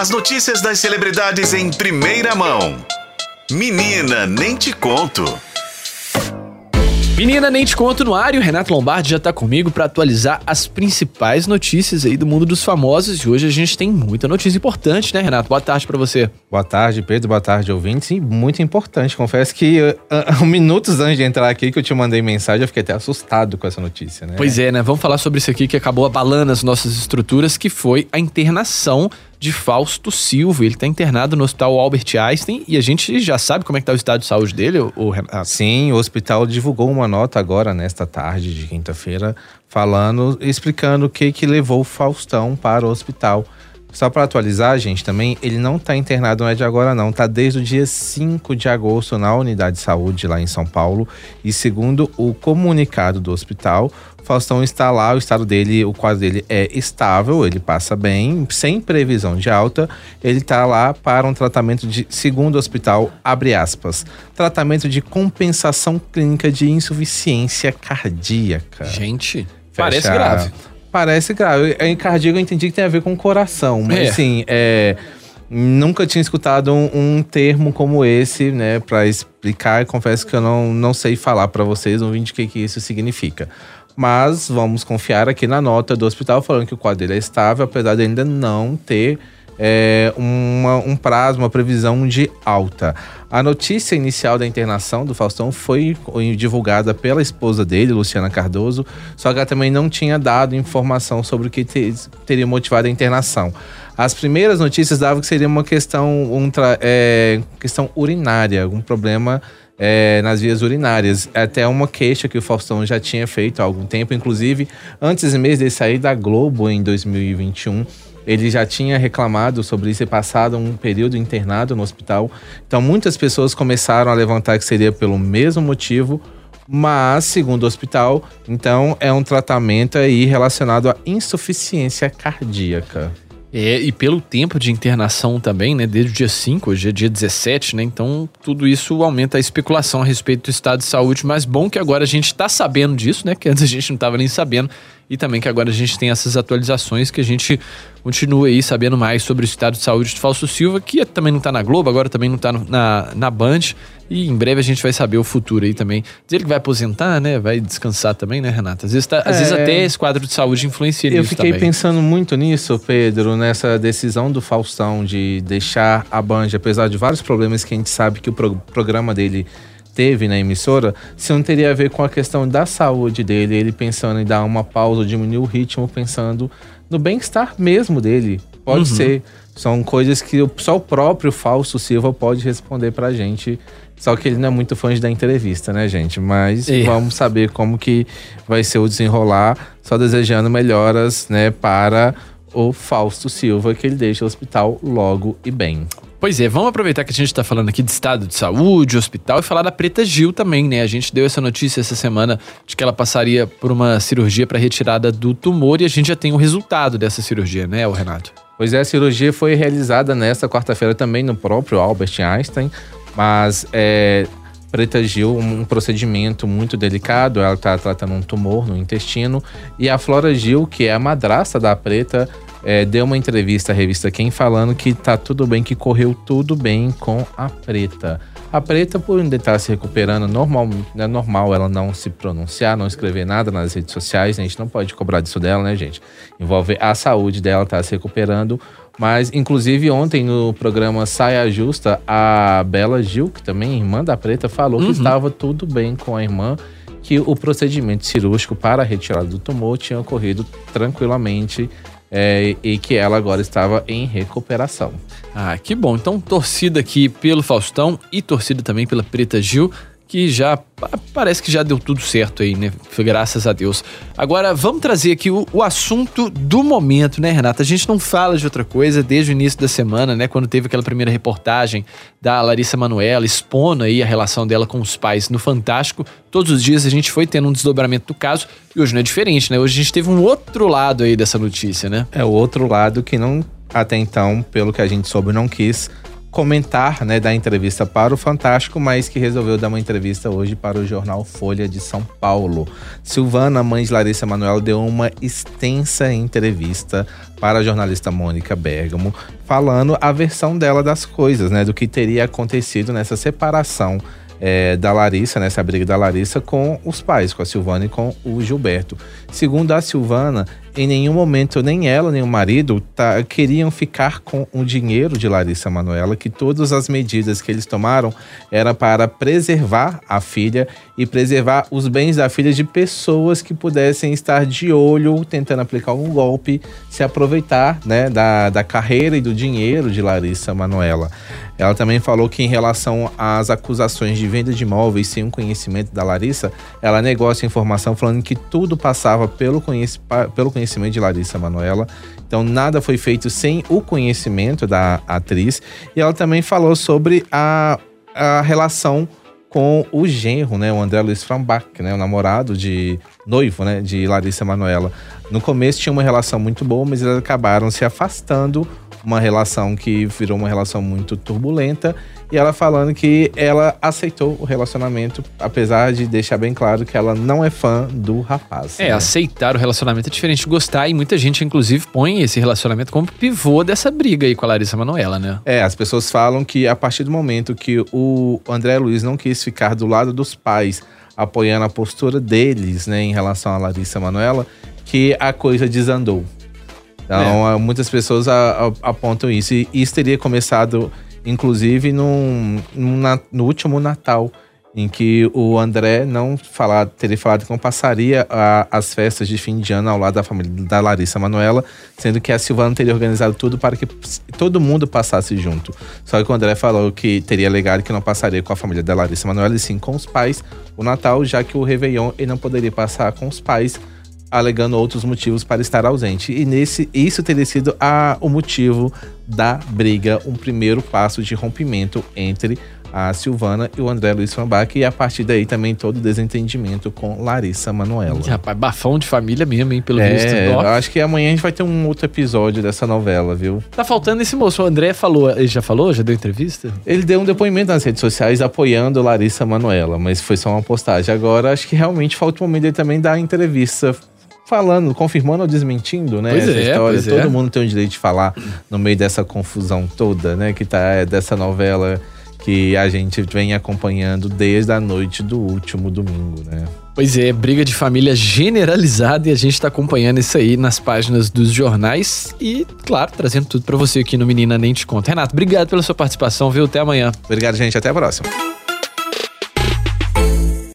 As notícias das celebridades em primeira mão. Menina, nem te conto. Menina, nem te conto no ar e o Renato Lombardi já tá comigo para atualizar as principais notícias aí do mundo dos famosos. E hoje a gente tem muita notícia importante, né, Renato? Boa tarde para você. Boa tarde, Pedro. Boa tarde, ouvintes. E muito importante. Confesso que uh, uh, minutos antes de entrar aqui que eu te mandei mensagem, eu fiquei até assustado com essa notícia, né? Pois é, né? Vamos falar sobre isso aqui que acabou abalando as nossas estruturas, que foi a internação de Fausto Silva. Ele está internado no Hospital Albert Einstein e a gente já sabe como é que tá o estado de saúde dele, o Renato. Sim, o hospital divulgou uma nota agora, nesta tarde de quinta-feira, falando, explicando o que que levou o Faustão para o hospital. Só para atualizar, gente, também, ele não está internado, não é de agora não, tá desde o dia 5 de agosto na unidade de saúde lá em São Paulo. E segundo o comunicado do hospital, Faustão está lá, o estado dele, o quadro dele é estável, ele passa bem, sem previsão de alta. Ele está lá para um tratamento de, segundo o hospital, abre aspas, tratamento de compensação clínica de insuficiência cardíaca. Gente, Fecha, parece grave. Parece grave. Em cardíaco eu entendi que tem a ver com coração, mas é. assim, é, nunca tinha escutado um, um, termo como esse, né, para explicar. Confesso que eu não, não sei falar para vocês, não vi de que, que isso significa. Mas vamos confiar aqui na nota do hospital falando que o quadro dele é estável, apesar de ainda não ter é, uma, um prazo, uma previsão de alta. A notícia inicial da internação do Faustão foi divulgada pela esposa dele, Luciana Cardoso, só que ela também não tinha dado informação sobre o que te, teria motivado a internação. As primeiras notícias davam que seria uma questão, um, é, questão urinária, algum problema é, nas vias urinárias. É até uma queixa que o Faustão já tinha feito há algum tempo, inclusive antes mesmo de sair da Globo em 2021. Ele já tinha reclamado sobre isso e passado um período internado no hospital. Então muitas pessoas começaram a levantar que seria pelo mesmo motivo, mas segundo o hospital, então é um tratamento aí relacionado à insuficiência cardíaca. É, e pelo tempo de internação também, né? Desde o dia 5, hoje é dia 17, né? Então, tudo isso aumenta a especulação a respeito do estado de saúde. Mas bom que agora a gente está sabendo disso, né? Que antes a gente não estava nem sabendo. E também que agora a gente tem essas atualizações que a gente continua aí sabendo mais sobre o estado de saúde de Falso Silva, que também não está na Globo, agora também não está na, na Band. E em breve a gente vai saber o futuro aí também. Diz ele que vai aposentar, né? Vai descansar também, né, Renata? Às vezes, tá, às vezes é. até esse quadro de saúde influencia Eu nisso fiquei também. pensando muito nisso, Pedro, nessa decisão do Faustão de deixar a Band, apesar de vários problemas que a gente sabe que o pro programa dele teve na emissora, se não teria a ver com a questão da saúde dele, ele pensando em dar uma pausa, diminuir o ritmo, pensando no bem-estar mesmo dele. Pode uhum. ser. São coisas que só o próprio Fausto Silva pode responder pra gente. Só que ele não é muito fã da entrevista, né, gente? Mas é. vamos saber como que vai ser o desenrolar. Só desejando melhoras, né, para o Fausto Silva, que ele deixa o hospital logo e bem. Pois é, vamos aproveitar que a gente está falando aqui de estado de saúde, hospital e falar da Preta Gil também, né? A gente deu essa notícia essa semana de que ela passaria por uma cirurgia para retirada do tumor e a gente já tem o resultado dessa cirurgia, né, o Renato? Pois é, a cirurgia foi realizada nesta quarta-feira também no próprio Albert Einstein, mas é, Preta Gil, um procedimento muito delicado, ela está tratando um tumor no intestino, e a Flora Gil, que é a madrasta da Preta, é, deu uma entrevista à revista Quem falando que tá tudo bem, que correu tudo bem com a Preta. A Preta, por ainda estar se recuperando, normal, é normal ela não se pronunciar, não escrever nada nas redes sociais. A gente não pode cobrar disso dela, né, gente? Envolve a saúde dela, tá se recuperando. Mas, inclusive, ontem no programa Saia Justa, a Bela Gil, que também é irmã da Preta, falou uhum. que estava tudo bem com a irmã, que o procedimento cirúrgico para a retirada do tumor tinha ocorrido tranquilamente é, e que ela agora estava em recuperação. Ah, que bom. Então, torcida aqui pelo Faustão e torcida também pela Preta Gil que já parece que já deu tudo certo aí, né? Graças a Deus. Agora, vamos trazer aqui o, o, assunto do momento, né, Renata? A gente não fala de outra coisa desde o início da semana, né? Quando teve aquela primeira reportagem da Larissa Manoela expondo aí a relação dela com os pais no Fantástico. Todos os dias a gente foi tendo um desdobramento do caso e hoje não é diferente, né? Hoje a gente teve um outro lado aí dessa notícia, né? É o outro lado que não, até então, pelo que a gente soube, não quis comentar, né, da entrevista para o Fantástico, mas que resolveu dar uma entrevista hoje para o jornal Folha de São Paulo. Silvana, mãe de Larissa Manoela, deu uma extensa entrevista para a jornalista Mônica Bergamo, falando a versão dela das coisas, né, do que teria acontecido nessa separação é, da Larissa, nessa briga da Larissa com os pais, com a Silvana e com o Gilberto. Segundo a Silvana, em nenhum momento nem ela nem o marido tá, queriam ficar com o dinheiro de Larissa Manoela, que todas as medidas que eles tomaram era para preservar a filha e preservar os bens da filha de pessoas que pudessem estar de olho tentando aplicar um golpe, se aproveitar né, da, da carreira e do dinheiro de Larissa Manoela. Ela também falou que em relação às acusações de venda de imóveis sem o conhecimento da Larissa, ela negou essa informação falando que tudo passava pelo, conhec pelo conhecimento de Larissa Manoela. Então nada foi feito sem o conhecimento da atriz. E ela também falou sobre a, a relação com o genro, né, o André Luiz Frambach, né, o namorado de noivo, né, de Larissa Manoela. No começo tinha uma relação muito boa, mas eles acabaram se afastando uma relação que virou uma relação muito turbulenta. E ela falando que ela aceitou o relacionamento, apesar de deixar bem claro que ela não é fã do rapaz. É, né? aceitar o relacionamento é diferente de gostar, e muita gente, inclusive, põe esse relacionamento como pivô dessa briga aí com a Larissa Manoela, né? É, as pessoas falam que a partir do momento que o André Luiz não quis ficar do lado dos pais, apoiando a postura deles, né, em relação a Larissa Manoela, que a coisa desandou. Então, é. muitas pessoas a, a, apontam isso. E isso teria começado, inclusive, num, num, no último Natal, em que o André não falar, teria falado que não passaria a, as festas de fim de ano ao lado da família da Larissa Manuela, sendo que a Silvana teria organizado tudo para que todo mundo passasse junto. Só que o André falou que teria alegado que não passaria com a família da Larissa Manuela, e sim com os pais o Natal, já que o Réveillon ele não poderia passar com os pais alegando outros motivos para estar ausente. E nesse, isso teria sido a, o motivo da briga, um primeiro passo de rompimento entre a Silvana e o André Luiz Frambach, e a partir daí também todo o desentendimento com Larissa Manoela. Rapaz, bafão de família mesmo, hein, pelo é, visto. Eu acho que amanhã a gente vai ter um outro episódio dessa novela, viu? Tá faltando esse moço, o André falou, ele já falou? Já deu entrevista? Ele deu um depoimento nas redes sociais apoiando Larissa Manoela, mas foi só uma postagem. Agora acho que realmente falta o momento dele também dar entrevista falando, confirmando ou desmentindo, né? Pois essa é, história. Todo é. mundo tem o direito de falar no meio dessa confusão toda, né? Que tá é, dessa novela que a gente vem acompanhando desde a noite do último domingo, né? Pois é, briga de família generalizada e a gente tá acompanhando isso aí nas páginas dos jornais e, claro, trazendo tudo para você aqui no Menina Nem Te Conta. Renato, obrigado pela sua participação, viu? Até amanhã. Obrigado, gente. Até a próxima.